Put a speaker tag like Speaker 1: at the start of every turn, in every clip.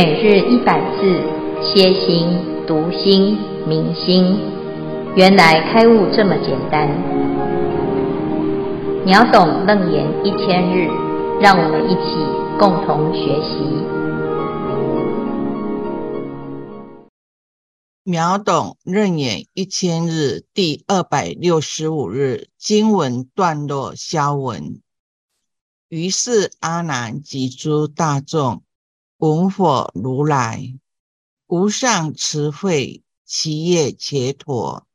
Speaker 1: 每日一百字，歇心、读心、明心，原来开悟这么简单。秒懂楞严一千日，让我们一起共同学习。
Speaker 2: 秒懂楞严一千日第二百六十五日经文段落消文。于是阿难及诸大众。闻佛如来无上慈慧，其业伽陀，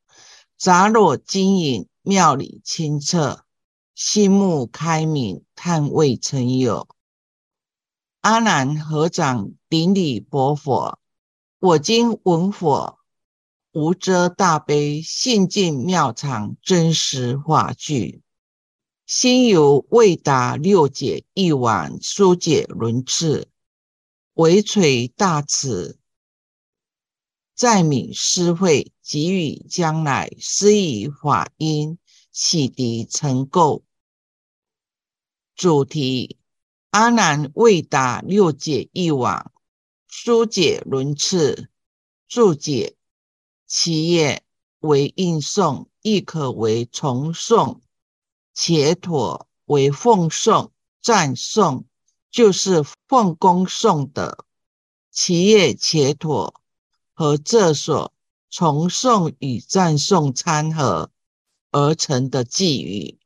Speaker 2: 杂若金银，妙理清澈，心目开明，叹未曾有。阿难合掌顶礼白佛：我今闻佛无遮大悲，信净妙常，真实法句，心犹未达六解义王疏解轮次。唯垂大慈，赞愍施惠，给予将来施以法音，启迪成垢。主题：阿难未达六解义王，疏解轮次。注解：其业为应颂，亦可为重颂。伽陀为奉颂、赞颂。就是奉公颂德，其业伽陀和这所重颂与赞颂参合而成的偈语。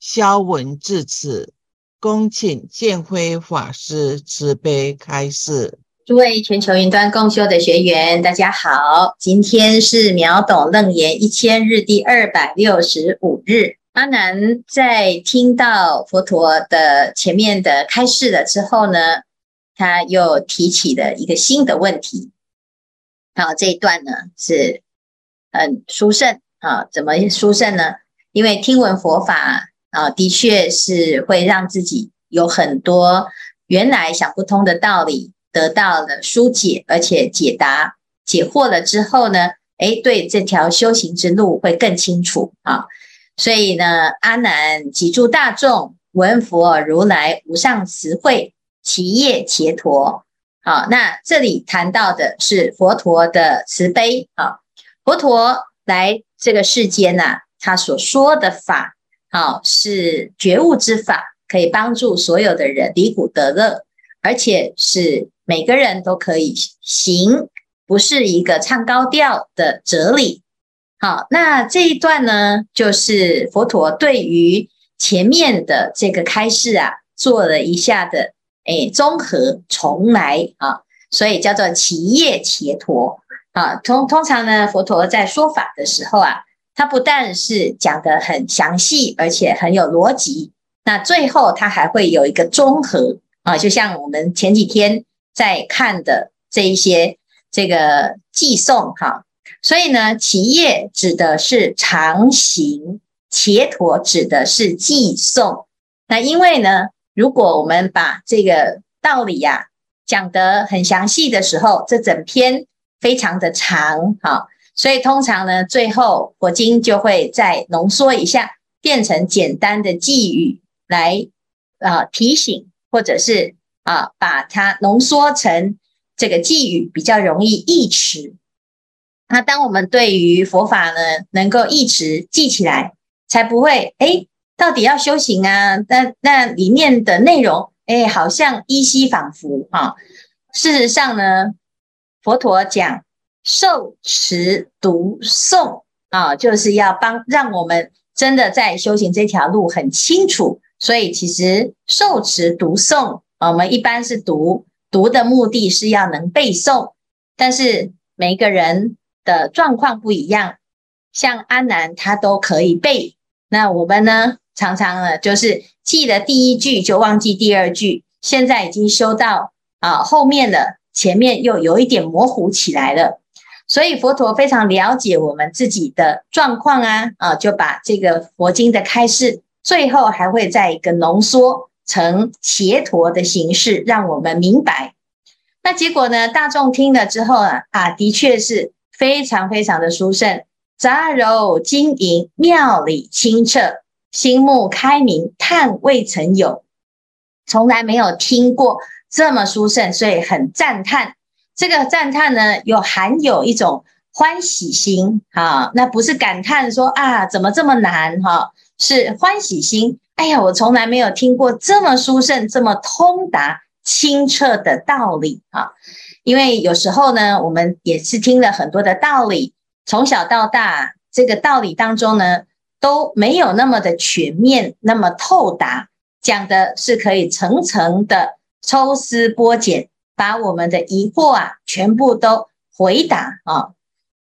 Speaker 2: 消文至此，恭请建辉法师慈悲开示。
Speaker 3: 诸位全球云端共修的学员，大家好，今天是秒懂楞严一千日第二百六十五日。阿难在听到佛陀的前面的开示了之后呢，他又提起了一个新的问题。好，这一段呢是很殊胜啊，怎么殊胜呢？因为听闻佛法啊，的确是会让自己有很多原来想不通的道理得到了疏解，而且解答解惑了之后呢，诶，对这条修行之路会更清楚啊。所以呢，阿难及诸大众闻佛如来无上慈慧，其业伽陀。好，那这里谈到的是佛陀的慈悲。好，佛陀来这个世间呐、他所说的法，好是觉悟之法，可以帮助所有的人离苦得乐，而且是每个人都可以行，不是一个唱高调的哲理。好，那这一段呢，就是佛陀对于前面的这个开示啊，做了一下的诶综合重来啊，所以叫做其业伽陀啊。通通常呢，佛陀在说法的时候啊，他不但是讲得很详细，而且很有逻辑，那最后他还会有一个综合啊，就像我们前几天在看的这一些这个偈颂哈。所以呢，其业指的是常行，伽陀指的是寄送。那因为呢，如果我们把这个道理呀、啊、讲得很详细的时候，这整篇非常的长，哈，所以通常呢，最后佛经就会再浓缩一下，变成简单的偈语来啊、提醒，或者是啊把它浓缩成这个偈语，比较容易忆持。那当我们对于佛法呢，能够一直记起来，才不会诶，到底要修行啊？那那里面的内容，诶，好像依稀仿佛啊。事实上呢，佛陀讲受持读诵啊，就是要帮让我们真的在修行这条路很清楚。所以其实受持读诵，我们一般是读读的目的是要能背诵，但是每一个人。的状况不一样，像阿难他都可以背，那我们呢，常常呢就是记了第一句就忘记第二句，现在已经修到啊后面了，前面又有一点模糊起来了，所以佛陀非常了解我们自己的状况啊啊，就把这个佛经的开示，最后还会再一个浓缩成斜陀的形式，让我们明白。那结果呢，大众听了之后啊啊，的确是。非常非常的殊胜，杂糅金银，妙理清澈，心目开明，叹未曾有，从来没有听过这么殊胜，所以很赞叹这个赞叹呢，有含有一种欢喜心啊，那不是感叹说啊，怎么这么难哈、啊，是欢喜心。哎呀，我从来没有听过这么殊胜、这么通达、清澈的道理啊！因为有时候呢，我们也是听了很多的道理，从小到大，这个道理当中呢，都没有那么的全面、那么透达，讲的是可以层层的抽丝剥茧。把我们的疑惑啊，全部都回答啊！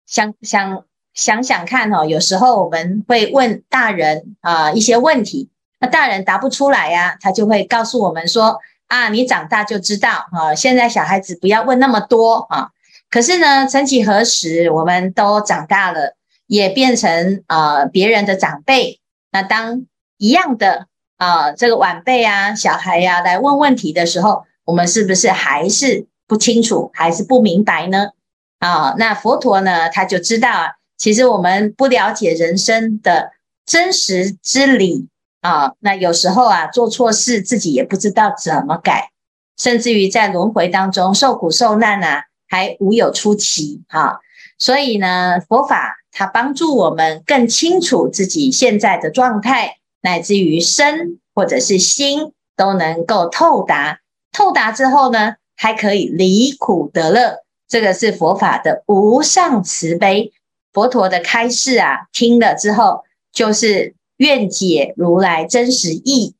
Speaker 3: 想想想想看哦，有时候我们会问大人啊一些问题，那大人答不出来呀，他就会告诉我们说啊，你长大就知道啊。现在小孩子不要问那么多啊。可是呢，曾几何时，我们都长大了，也变成啊别人的长辈。那当一样的啊这个晚辈啊小孩呀来问问题的时候，我们是不是还是不清楚，还是不明白呢？啊，那佛陀呢，他就知道啊，其实我们不了解人生的真实之理啊，那有时候啊，做错事自己也不知道怎么改，甚至于在轮回当中受苦受难啊，还无有出期啊。所以呢，佛法它帮助我们更清楚自己现在的状态，乃至于身或者是心都能够透达。透达之后呢，还可以离苦得乐，这个是佛法的无上慈悲。佛陀的开示啊，听了之后就是愿解如来真实意。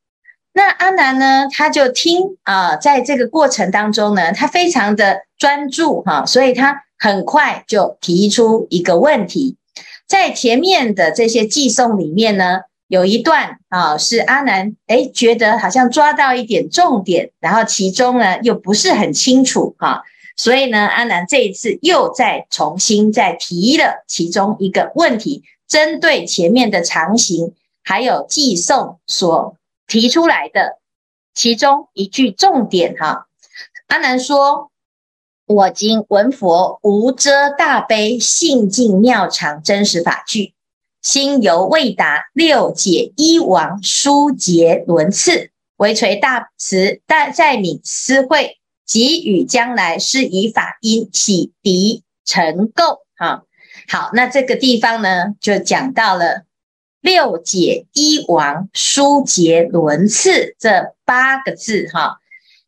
Speaker 3: 那阿难呢，他就听啊，在这个过程当中呢，他非常的专注哈，所以他很快就提出一个问题，在前面的这些偈颂里面呢。有一段啊，是阿难诶觉得好像抓到一点重点，然后其中呢又不是很清楚哈，所以呢，阿难这一次又再重新再提了其中一个问题，针对前面的常行还有偈颂所提出来的其中一句重点哈，阿难说：“我今闻佛无遮大悲性净妙常真实法句。”心犹未达六解一王殊劫轮次，唯垂大慈大在愍思慧，给予将来施以法因洗涤尘垢。哈，好，那这个地方呢，就讲到了六解一王疏结轮次这八个字。哈，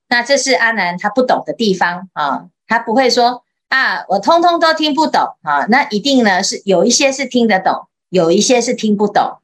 Speaker 3: 那这是阿南他不懂的地方啊，他不会说啊，我通通都听不懂啊，那一定呢是有一些是听得懂。有一些是听不懂，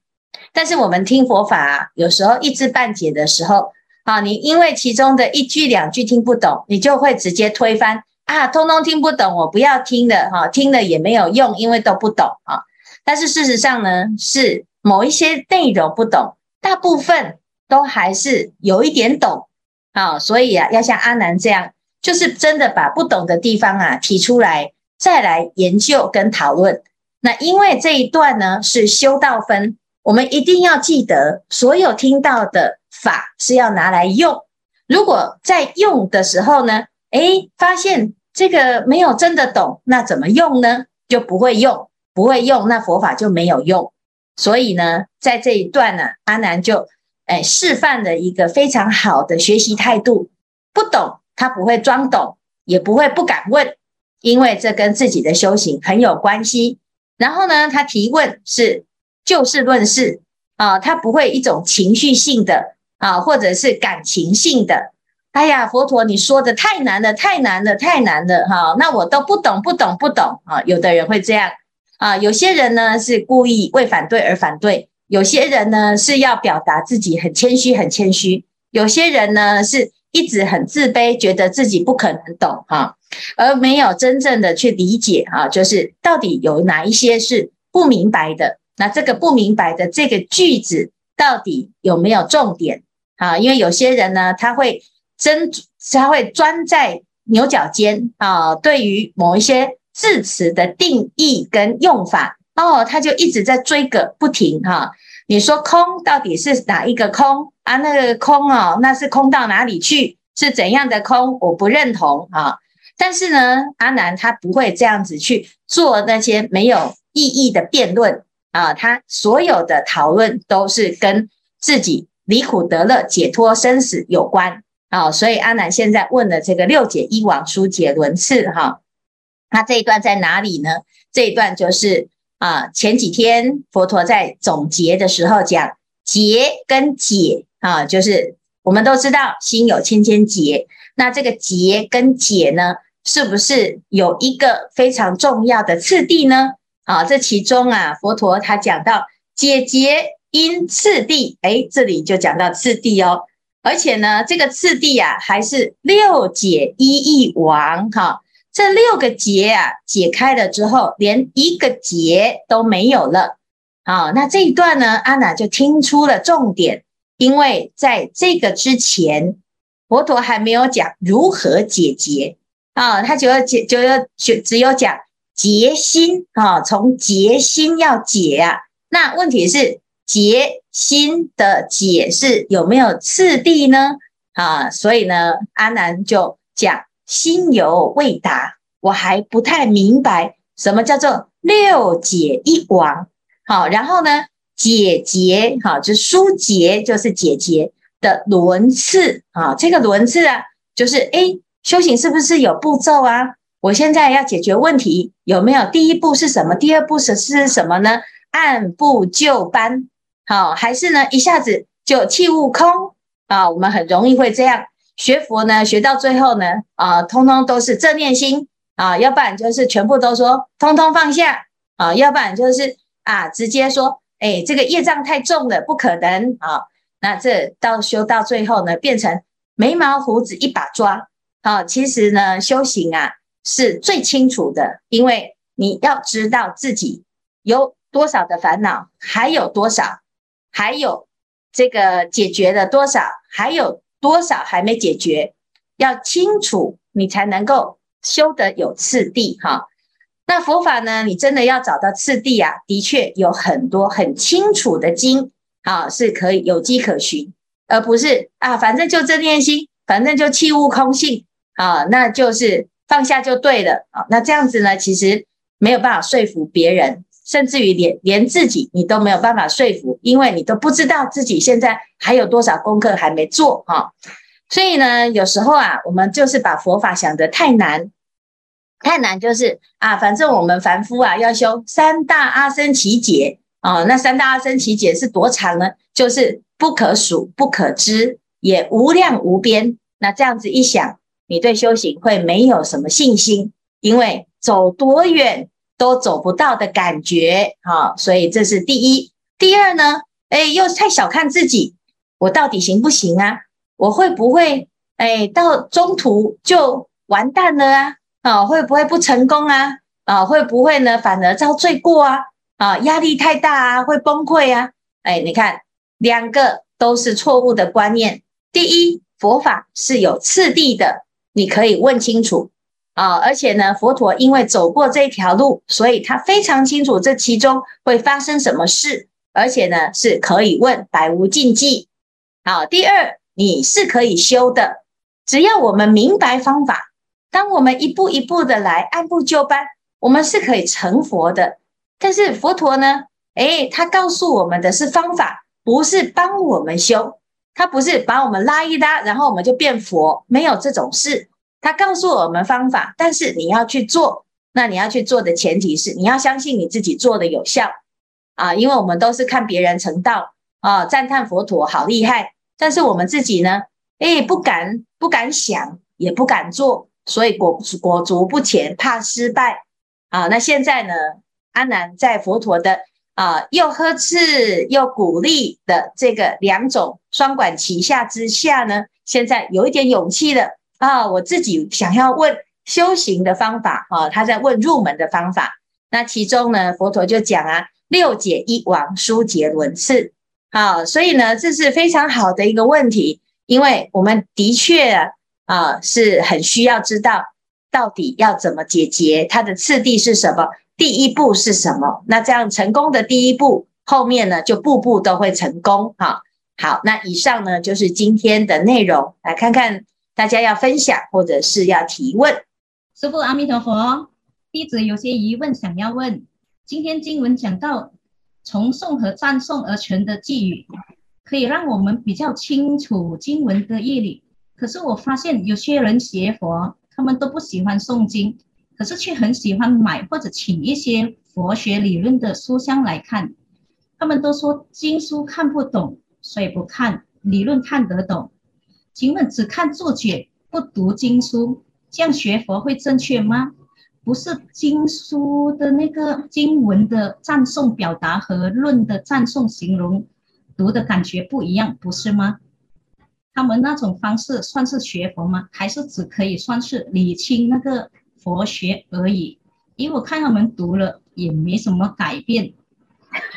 Speaker 3: 但是我们听佛法，有时候一知半解的时候，啊，你因为其中的一句两句听不懂，你就会直接推翻啊，通通听不懂，我不要听的哈，听了也没有用，因为都不懂啊。但是事实上呢，是某一些内容不懂，大部分都还是有一点懂啊。所以啊，要像阿南这样，就是真的把不懂的地方啊提出来，再来研究跟讨论。那因为这一段呢是修道分，我们一定要记得，所有听到的法是要拿来用。如果在用的时候呢，诶，发现这个没有真的懂，那怎么用呢？就不会用，不会用，那佛法就没有用。所以呢，在这一段呢，阿难就诶示范了一个非常好的学习态度。不懂，他不会装懂，也不会不敢问，因为这跟自己的修行很有关系。然后呢，他提问是就事论事啊，他不会一种情绪性的啊，或者是感情性的。哎呀，佛陀你说的太难了，太难了，太难了哈、那我都不懂，不懂，不懂啊。有的人会这样啊，有些人呢是故意为反对而反对，有些人呢是要表达自己很谦虚，很谦虚，有些人呢是一直很自卑，觉得自己不可能懂哈。而没有真正的去理解啊，就是到底有哪一些是不明白的？那这个不明白的这个句子到底有没有重点啊？因为有些人呢，他会真他会钻在牛角尖啊，对于某一些字词的定义跟用法哦，他就一直在追个不停哈。你说空到底是哪一个空啊？那个空哦，那是空到哪里去？是怎样的空？我不认同啊。但是呢，阿南他不会这样子去做那些没有意义的辩论啊，他所有的讨论都是跟自己离苦得乐、解脱生死有关好，所以阿南现在问了这个六解一王疏解轮次哈，那这一段在哪里呢？这一段就是啊，前几天佛陀在总结的时候讲结跟解啊，就是我们都知道心有千千结，那这个结跟解呢，是不是有一个非常重要的次第呢？啊，这其中啊，佛陀他讲到解结因次第，诶，这里就讲到次第哦。而且呢，这个次第啊，还是六解一义王哈。这六个结啊，解开了之后，连一个结都没有了。好，那这一段呢，阿难就听出了重点，因为在这个之前，佛陀还没有讲如何解结啊，他就要解，就要就只有讲结心啊，从结心要解啊。那问题是结。心的解是有没有次第呢？啊，所以呢，阿难就讲心犹未达，我还不太明白什么叫做六解一王。好，然后呢，解结，好，就疏结就是解结的轮次啊，这个轮次啊，就是诶，修行是不是有步骤啊？我现在要解决问题，有没有第一步是什么？第二步是是什么呢？按部就班。好，还是呢，一下子就弃悟空啊？我们很容易会这样学佛呢，学到最后呢，啊，通通都是正念心啊，要不然就是全部都说通通放下啊，要不然就是啊，直接说，哎，这个业障太重了，不可能啊。那这到修到最后呢，变成眉毛胡子一把抓。啊，其实呢，修行啊是最清楚的，因为你要知道自己有多少的烦恼，还有多少。还有这个解决了多少？还有多少还没解决？要清楚，你才能够修得有次第哈。那佛法呢？你真的要找到次第啊，的确有很多很清楚的经啊，是可以有迹可循，而不是啊，反正就正念心，反正就弃悟空性啊，那就是放下就对了啊。那这样子呢，其实没有办法说服别人。甚至于连连自己你都没有办法说服，因为你都不知道自己现在还有多少功课还没做哈。所以呢，有时候啊，我们就是把佛法想得太难，太难就是啊，反正我们凡夫啊要修三大阿僧祇劫啊，那三大阿僧祇劫是多长呢？就是不可数、不可知，也无量无边。那这样子一想，你对修行会没有什么信心，因为走多远。都走不到的感觉，哈，所以这是第一。第二呢，哎，又太小看自己，我到底行不行啊？我会不会，哎，到中途就完蛋了啊？啊，会不会不成功啊？啊，会不会呢？反而遭罪过啊？啊，压力太大啊，会崩溃啊？哎，你看，两个都是错误的观念。第一，佛法是有次第的，你可以问清楚。啊，而且呢，佛陀因为走过这条路，所以他非常清楚这其中会发生什么事，而且呢是可以问，百无禁忌。好，第二，你是可以修的，只要我们明白方法，当我们一步一步的来，按部就班，我们是可以成佛的。但是佛陀呢，诶，他告诉我们的是方法，不是帮我们修，他不是把我们拉一拉，然后我们就变佛，没有这种事。他告诉我们方法，但是你要去做。那你要去做的前提是，你要相信你自己做的有效啊。因为我们都是看别人成道啊，赞叹佛陀好厉害，但是我们自己呢，诶，不敢不敢想，也不敢做，所以裹裹足不前，怕失败啊。那现在呢，阿难在佛陀的啊又呵斥又鼓励的这个两种双管齐下之下呢，现在有一点勇气了。啊，我自己想要问修行的方法，哈，他在问入门的方法。那其中呢，佛陀就讲啊，六解一王疏解轮次，好，所以呢，这是非常好的一个问题，因为我们的确啊是很需要知道到底要怎么解决，它的次第是什么，第一步是什么。那这样成功的第一步，后面呢就步步都会成功。哈，好，那以上呢就是今天的内容，来看看。大家要分享或者是要提问，
Speaker 4: 师父阿弥陀佛，弟子有些疑问想要问。今天经文讲到从诵和赞颂而成的偈语，可以让我们比较清楚经文的义理。可是我发现有些人学佛，他们都不喜欢诵经，可是却很喜欢买或者请一些佛学理论的书箱来看。他们都说经书看不懂，所以不看；理论看得懂。请问只看注解，不读经书，这样学佛会正确吗？不是经书的那个经文的赞颂表达和论的赞颂形容，读的感觉不一样，不是吗？他们那种方式算是学佛吗？还是只可以算是理清那个佛学而已？因为我看他们读了也没什么改变，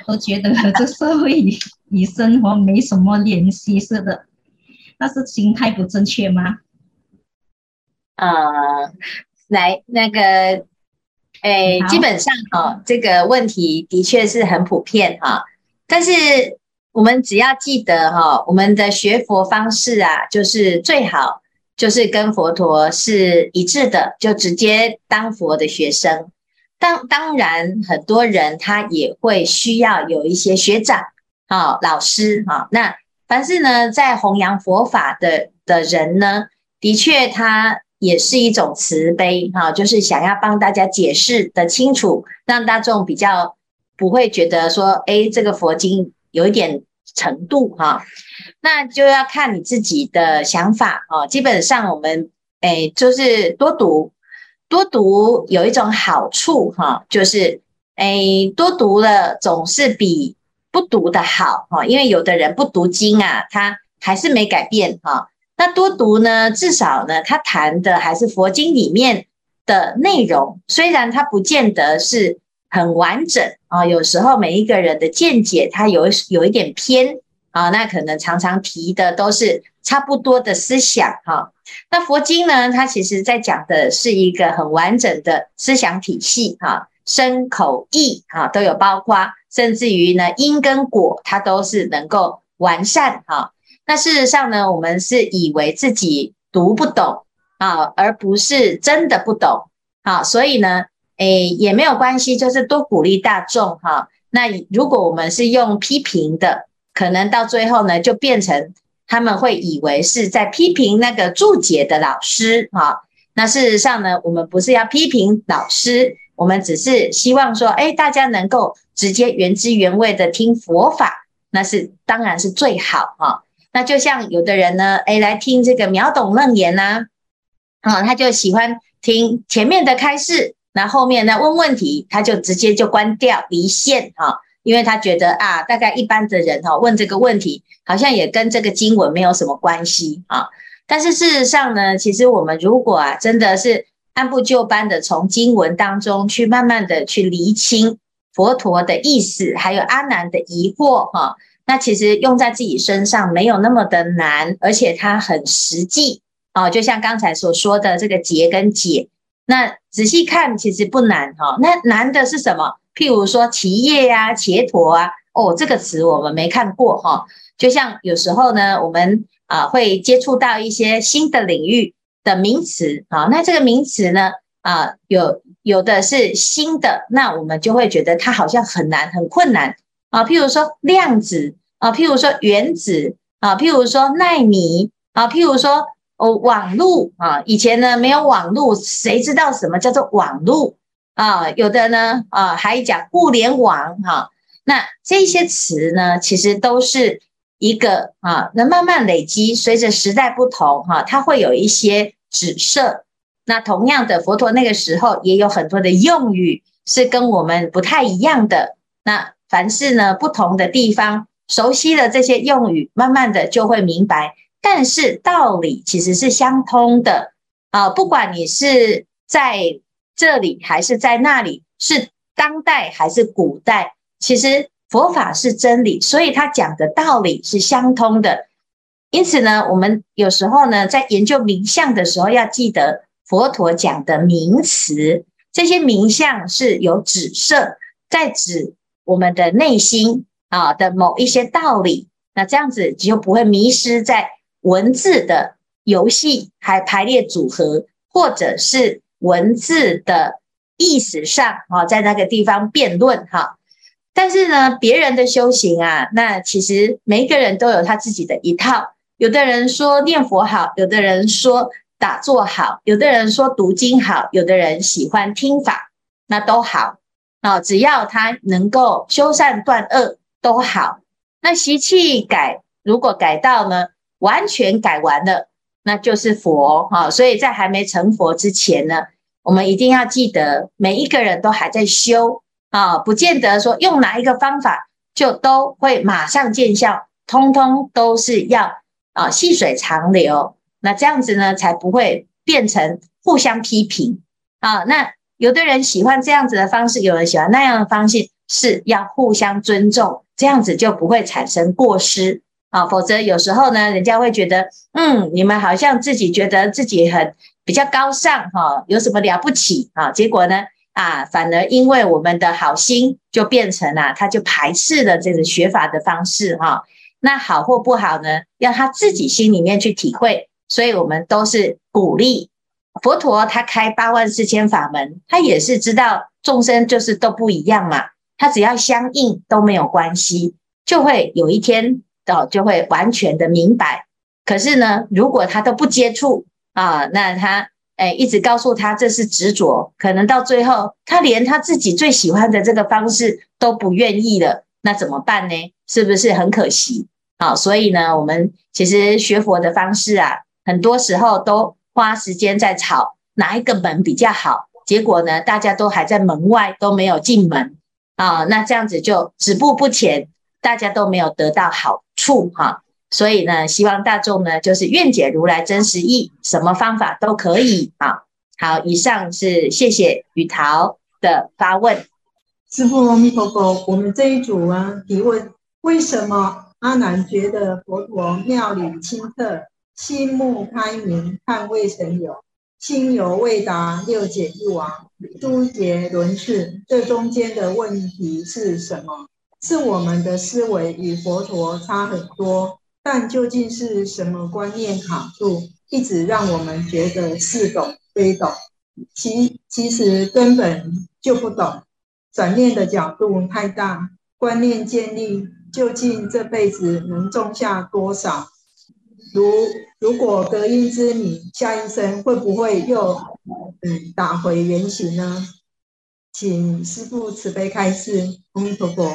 Speaker 4: 都觉得和这社会与与生活没什么联系似的。那是心态不正确吗？
Speaker 3: 呃，来那个，哎，基本上哈、哦，这个问题的确是很普遍哈、哦。但是我们只要记得哈、哦，我们的学佛方式啊，就是最好就是跟佛陀是一致的，就直接当佛的学生。当当然，很多人他也会需要有一些学长啊、哦、老师哈、哦。那凡是呢，在弘扬佛法的的人呢，的确他也是一种慈悲哈，就是想要帮大家解释得清楚，让大众比较不会觉得说，哎，这个佛经有一点程度哈，那就要看你自己的想法啊。基本上我们哎，就是多读，多读有一种好处哈，就是哎，多读了总是比。不读的好哈，因为有的人不读经啊，他还是没改变哈。那多读呢，至少呢，他谈的还是佛经里面的内容，虽然他不见得是很完整啊。有时候每一个人的见解，他有有一点偏啊，那可能常常提的都是差不多的思想哈。那佛经呢，它其实在讲的是一个很完整的思想体系哈，身口意哈都有包括。甚至于呢，因跟果它都是能够完善哈。那事实上呢，我们是以为自己读不懂啊，而不是真的不懂啊。所以呢，诶也没有关系，就是多鼓励大众哈。那如果我们是用批评的，可能到最后呢，就变成他们会以为是在批评那个注解的老师哈。那事实上呢，我们不是要批评老师。我们只是希望说，哎，大家能够直接原汁原味的听佛法，那是当然是最好哈。那就像有的人呢，哎，来听这个秒懂楞严呐，啊，他就喜欢听前面的开示，那后面呢问问题，他就直接就关掉离线哈，因为他觉得啊，大概一般的人哈问这个问题，好像也跟这个经文没有什么关系啊。但是事实上呢，其实我们如果啊，真的是。按部就班的从经文当中去慢慢的去厘清佛陀的意思，还有阿难的疑惑哈，那其实用在自己身上没有那么的难，而且它很实际啊，就像刚才所说的这个结跟解，那仔细看其实不难哈，那难的是什么？譬如说只叶呀、伽陀啊，哦，这个词我们没看过哈，就像有时候呢，我们啊会接触到一些新的领域。的名词啊，那这个名词呢啊，有有的是新的，那我们就会觉得它好像很难、很困难啊。譬如说量子啊，譬如说原子啊，譬如说奈米啊，譬如说哦网络啊，以前呢没有网络，谁知道什么叫做网络啊？有的呢啊，还讲互联网哈，那这些词呢，其实都是。一个啊，那慢慢累积，随着时代不同哈，它会有一些指涉。那同样的，佛陀那个时候也有很多的用语是跟我们不太一样的。那凡是呢不同的地方，熟悉了这些用语，慢慢的就会明白。但是道理其实是相通的啊，不管你是在这里还是在那里，是当代还是古代，其实。佛法是真理，所以他讲的道理是相通的。因此呢，我们有时候呢，在研究名相的时候，要记得佛陀讲的名词，这些名相是有指涉，在指我们的内心啊的某一些道理。那这样子就不会迷失在文字的游戏，还排列组合，或者是文字的意思上啊，在那个地方辩论哈。但是呢，别人的修行啊，那其实每一个人都有他自己的一套。有的人说念佛好，有的人说打坐好，有的人说读经好，有的人喜欢听法，那都好啊。只要他能够修善断恶，都好。那习气改，如果改到呢，完全改完了，那就是佛哈。所以在还没成佛之前呢，我们一定要记得，每一个人都还在修啊，不见得说用哪一个方法就都会马上见效，通通都是要啊细水长流。那这样子呢，才不会变成互相批评啊。那有的人喜欢这样子的方式，有人喜欢那样的方式，是要互相尊重，这样子就不会产生过失啊。否则有时候呢，人家会觉得，嗯，你们好像自己觉得自己很。比较高尚哈，有什么了不起啊？结果呢啊，反而因为我们的好心，就变成了他就排斥了这个学法的方式哈。那好或不好呢，要他自己心里面去体会。所以我们都是鼓励佛陀，他开八万四千法门，他也是知道众生就是都不一样嘛。他只要相应都没有关系，就会有一天哦，就会完全的明白。可是呢，如果他都不接触，啊，那他诶一直告诉他这是执着，可能到最后他连他自己最喜欢的这个方式都不愿意了，那怎么办呢？是不是很可惜？好，所以呢，我们其实学佛的方式啊，很多时候都花时间在吵哪一个门比较好，结果呢，大家都还在门外都没有进门啊，那这样子就止步不前，大家都没有得到好处哈。所以呢，希望大众呢，就是愿解如来真实意，什么方法都可以啊。好，以上是谢谢雨桃的发问。
Speaker 5: 师父阿弥陀佛，我们这一组啊提问：为什么阿难觉得佛陀妙理清澈，心目开明，看未曾有心犹未达六解一王，诸劫轮事？这中间的问题是什么？是我们的思维与佛陀差很多。但究竟是什么观念卡住，一直让我们觉得似懂非懂？其其实根本就不懂。转念的角度太大，观念建立，究竟这辈子能种下多少？如如果得一之你，下一生会不会又嗯打回原形呢？请师父慈悲开示，阿弥陀佛。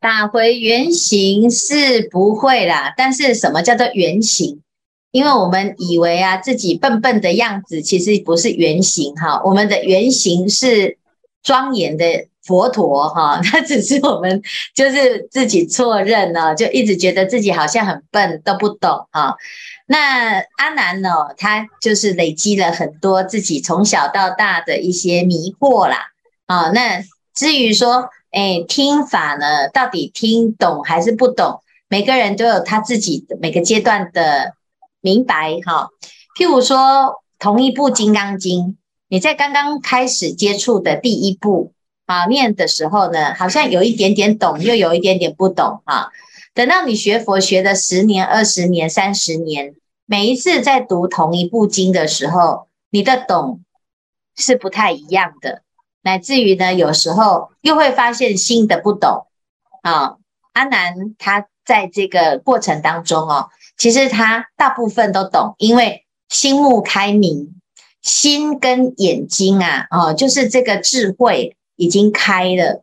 Speaker 3: 打回原形是不会啦，但是什么叫做原形？因为我们以为啊自己笨笨的样子，其实不是原形哈。我们的原形是庄严的佛陀哈，他只是我们就是自己错认了，就一直觉得自己好像很笨，都不懂哈。那阿南呢，他就是累积了很多自己从小到大的一些迷惑啦啊。那至于说，哎，听法呢，到底听懂还是不懂？每个人都有他自己每个阶段的明白哈。譬如说，同一部《金刚经》，你在刚刚开始接触的第一部啊念的时候呢，好像有一点点懂，又有一点点不懂哈。等到你学佛学了十年、二十年、三十年，每一次在读同一部经的时候，你的懂是不太一样的。乃至于呢，有时候又会发现新的不懂啊。阿南他在这个过程当中哦，其实他大部分都懂，因为心目开明，心跟眼睛啊，哦，就是这个智慧已经开了，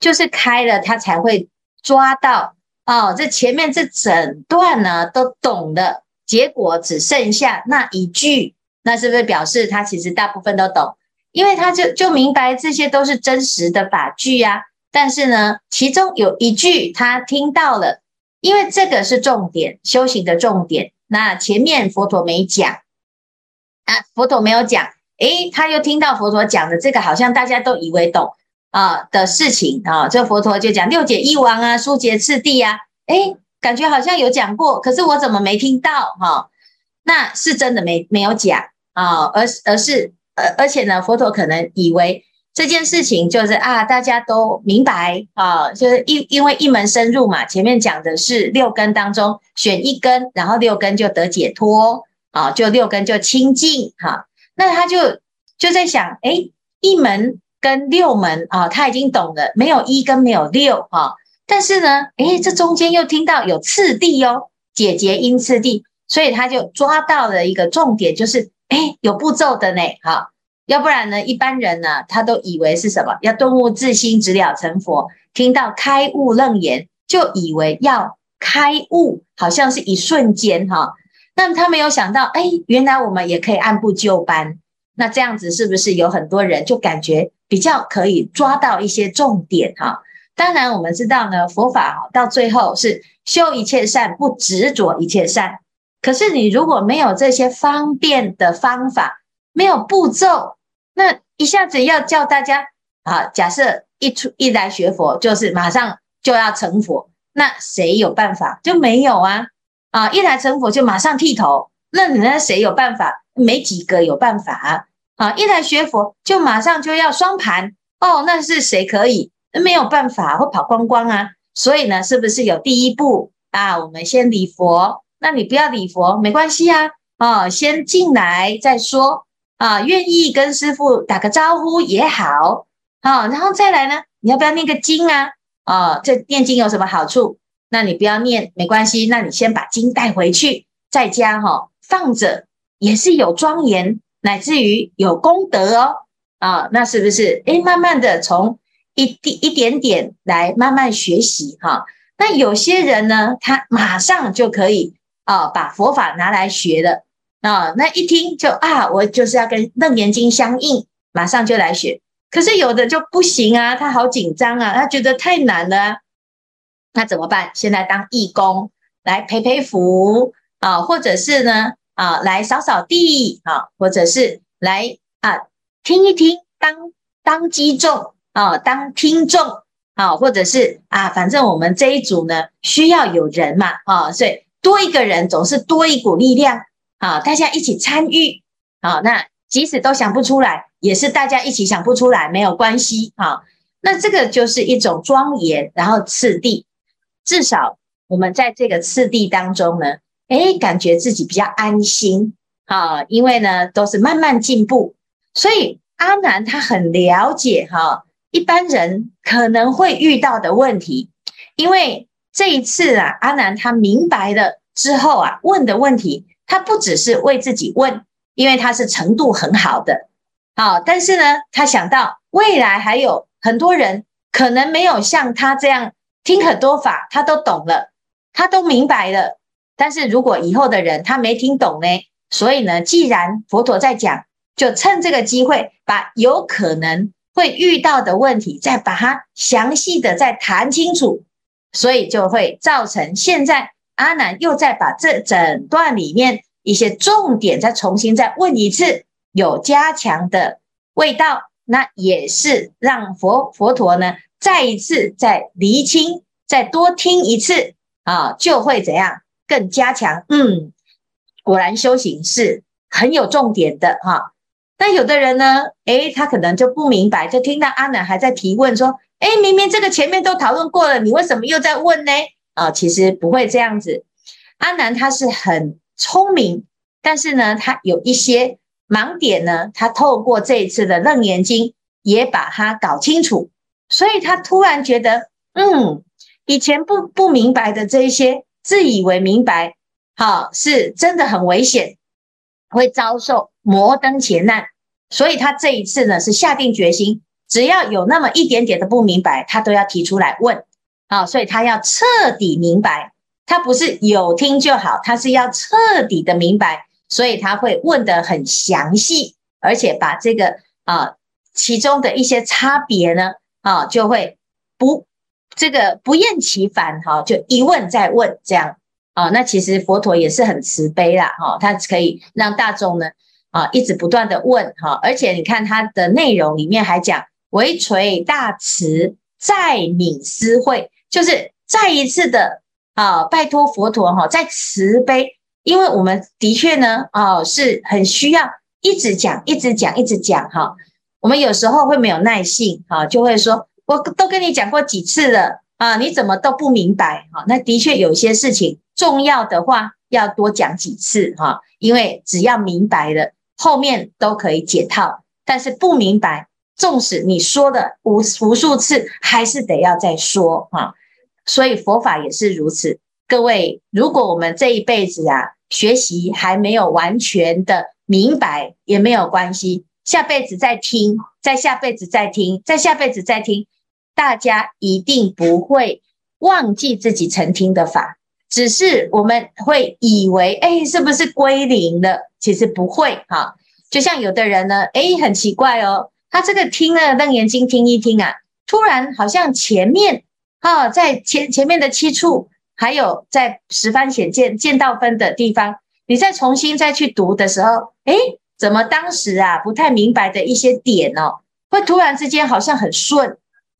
Speaker 3: 就是开了，他才会抓到哦。这前面这整段呢都懂了，结果只剩下那一句，那是不是表示他其实大部分都懂？因为他就就明白这些都是真实的法句呀、啊，但是呢，其中有一句他听到了，因为这个是重点，修行的重点。那前面佛陀没讲，啊，佛陀没有讲，诶，他又听到佛陀讲的这个，好像大家都以为懂啊的事情啊，这佛陀就讲六解一王啊，书劫次第啊，诶，感觉好像有讲过，可是我怎么没听到哈、啊？那是真的没没有讲啊，而而是。而而且呢，佛陀可能以为这件事情就是啊，大家都明白啊，就是因因为一门深入嘛，前面讲的是六根当中选一根，然后六根就得解脱啊，就六根就清净哈、那他就就在想，哎，一门跟六门啊，他已经懂了，没有一跟没有六哈、啊。但是呢，哎，这中间又听到有次第哦，解结因次第，所以他就抓到了一个重点，就是哎，有步骤的呢，哈，要不然呢，一般人呢，他都以为是什么？要顿悟自心，直了成佛。听到开悟楞严，就以为要开悟，好像是一瞬间哈。那他没有想到，哎，原来我们也可以按部就班。那这样子是不是有很多人就感觉比较可以抓到一些重点哈？当然，我们知道呢，佛法到最后是修一切善，不执着一切善。可是你如果没有这些方便的方法，没有步骤，那一下子要叫大家啊，假设一出一来学佛，就是马上就要成佛，那谁有办法？就没有啊啊！一来成佛就马上剃头，那人家谁有办法？没几个有办法啊！一来学佛就马上就要双盘哦，那是谁可以？没有办法，会跑光光啊！所以呢，是不是有第一步啊？我们先礼佛。那你不要礼佛，没关系啊，啊，先进来再说啊，愿意跟师父打个招呼也好，啊，然后再来呢，你要不要念个经啊？啊，这念经有什么好处？那你不要念没关系，那你先把经带回去，在家哈放着也是有庄严，乃至于有功德哦，啊，那是不是？诶，慢慢的从一滴一点点来慢慢学习哈。那有些人呢，他马上就可以。啊，把佛法拿来学了啊，那一听就啊，我就是要跟《楞严经》相应，马上就来学。可是有的就不行啊，他好紧张啊，他觉得太难了，那怎么办？现在当义工来陪陪福啊，或者是呢啊，来扫扫地啊，或者是来啊听一听，当当机众啊，当听众啊，或者是啊，反正我们这一组呢需要有人嘛啊，所以。多一个人总是多一股力量啊！大家一起参与啊！那即使都想不出来，也是大家一起想不出来，没有关系啊！那这个就是一种庄严，然后次第，至少我们在这个次第当中呢，诶，感觉自己比较安心啊！因为呢，都是慢慢进步，所以阿南他很了解哈，一般人可能会遇到的问题，因为。这一次啊，阿南他明白了之后啊，问的问题他不只是为自己问，因为他是程度很好的，好，但是呢，他想到未来还有很多人可能没有像他这样听很多法，他都懂了，他都明白了。但是如果以后的人他没听懂呢？所以呢，既然佛陀在讲，就趁这个机会把有可能会遇到的问题再把它详细的再谈清楚。所以就会造成现在阿难又再把这整段里面一些重点再重新再问一次，有加强的味道，那也是让佛佛陀呢再一次再厘清，再多听一次啊，就会怎样更加强？嗯，果然修行是很有重点的哈。那有的人呢，诶，他可能就不明白，就听到阿南还在提问说。哎，明明这个前面都讨论过了，你为什么又在问呢？啊，其实不会这样子。阿南他是很聪明，但是呢，他有一些盲点呢，他透过这一次的《楞严经》也把它搞清楚，所以他突然觉得，嗯，以前不不明白的这一些，自以为明白，好，是真的很危险，会遭受摩登劫难，所以他这一次呢，是下定决心。只要有那么一点点的不明白，他都要提出来问，啊，所以他要彻底明白，他不是有听就好，他是要彻底的明白，所以他会问得很详细，而且把这个啊其中的一些差别呢，啊，就会不这个不厌其烦，哈，就一问再问这样，啊，那其实佛陀也是很慈悲啦，哈，他可以让大众呢，啊，一直不断的问，哈，而且你看他的内容里面还讲。唯垂大慈，再愍思会，就是再一次的啊，拜托佛陀哈，再慈悲，因为我们的确呢，啊，是很需要一直讲，一直讲，一直讲哈。我们有时候会没有耐性哈，就会说，我都跟你讲过几次了啊，你怎么都不明白哈？那的确有些事情重要的话，要多讲几次哈，因为只要明白了，后面都可以解套，但是不明白。纵使你说的无无数次，还是得要再说啊。所以佛法也是如此，各位，如果我们这一辈子啊，学习还没有完全的明白，也没有关系，下辈子再听，再下辈子再听，再下辈子再听，大家一定不会忘记自己曾听的法，只是我们会以为，哎，是不是归零了？其实不会哈。就像有的人呢，哎，很奇怪哦，他这个听了《楞严经》听一听啊。突然，好像前面啊，在前前面的七处，还有在十番显见见道分的地方，你再重新再去读的时候，诶，怎么当时啊不太明白的一些点哦，会突然之间好像很顺？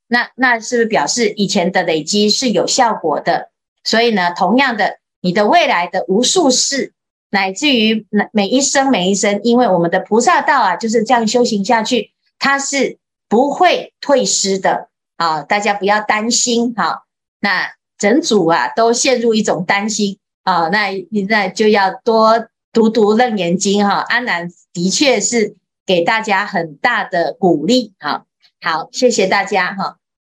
Speaker 3: 那那是不是表示以前的累积是有效果的？所以呢，同样的，你的未来的无数世，乃至于每一生每一生，因为我们的菩萨道啊就是这样修行下去，它是。不会退失的啊！大家不要担心哈。那整组啊都陷入一种担心啊，那那就要多读读楞严经哈。阿难的确是给大家很大的鼓励哈。好，谢谢大家哈。